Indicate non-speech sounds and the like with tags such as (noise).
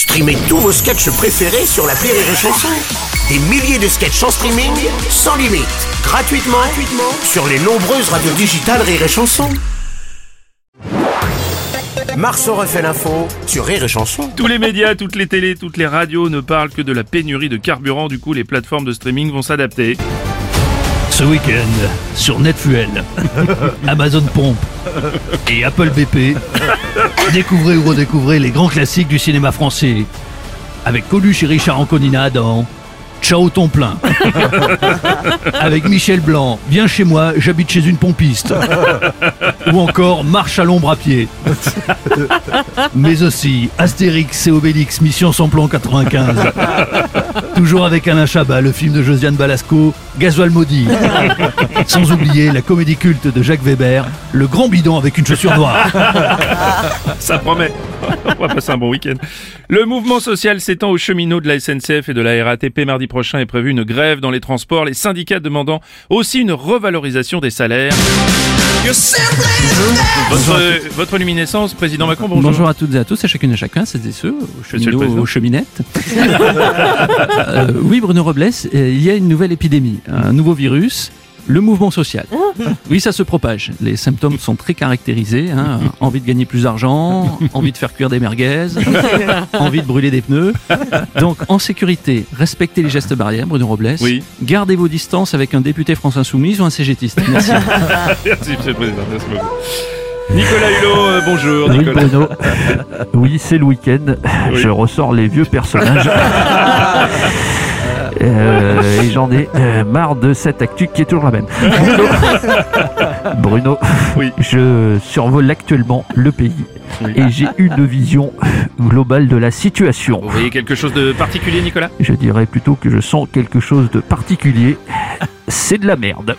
Streamez tous vos sketchs préférés sur la Rire et Chanson. Des milliers de sketchs en streaming, sans limite, gratuitement, gratuitement sur les nombreuses radios digitales Rire et Chanson. Marceau refait l'info sur Rire et Chanson. Tous les médias, toutes les télés, toutes les radios ne parlent que de la pénurie de carburant. Du coup, les plateformes de streaming vont s'adapter. Ce week-end, sur Netfuel, (laughs) Amazon Pompe et Apple BP, découvrez ou redécouvrez les grands classiques du cinéma français. Avec Coluche et Richard Anconina dans Ciao ton plein. (laughs) Avec Michel Blanc, viens chez moi, j'habite chez une pompiste. Ou encore Marche à l'ombre à pied. (laughs) Mais aussi Astérix et Obélix, Mission sans plan 95. Toujours avec Alain Chabat, le film de Josiane Balasco, Gasoil maudit. Sans oublier la comédie culte de Jacques Weber, Le grand bidon avec une chaussure noire. Ça promet. On va passer un bon week-end. Le mouvement social s'étend aux cheminots de la SNCF et de la RATP. Mardi prochain est prévu une grève dans les transports. Les syndicats demandant aussi une revalorisation des salaires. Votre, votre luminescence, président Macron, bonjour. Bonjour à toutes et à tous, à chacune et chacun, c'est ceux, aux cheminots, aux cheminettes. (laughs) Euh, oui, Bruno Robles, euh, il y a une nouvelle épidémie, un nouveau virus, le mouvement social. Oui, ça se propage. Les symptômes sont très caractérisés. hein. (laughs) Envie de gagner plus d'argent, envie de faire cuire des merguez, (laughs) envie de brûler des pneus. Donc, en sécurité, respectez les gestes barrières, Bruno Robles. Oui. Gardez vos distances avec un député France Insoumise ou un CGTiste. Merci. Merci, monsieur le président. Merci beaucoup. Nicolas Hulot, euh, bonjour. Oui, Nicolas. Bruno. (laughs) Oui, c'est le week-end. Je ressors les vieux personnages. (laughs) Euh, et j'en ai euh, marre de cette actu qui est toujours la même. Bruno, (laughs) Bruno, Oui. je survole actuellement le pays et j'ai une vision globale de la situation. Vous voyez quelque chose de particulier, Nicolas? Je dirais plutôt que je sens quelque chose de particulier. C'est de la merde.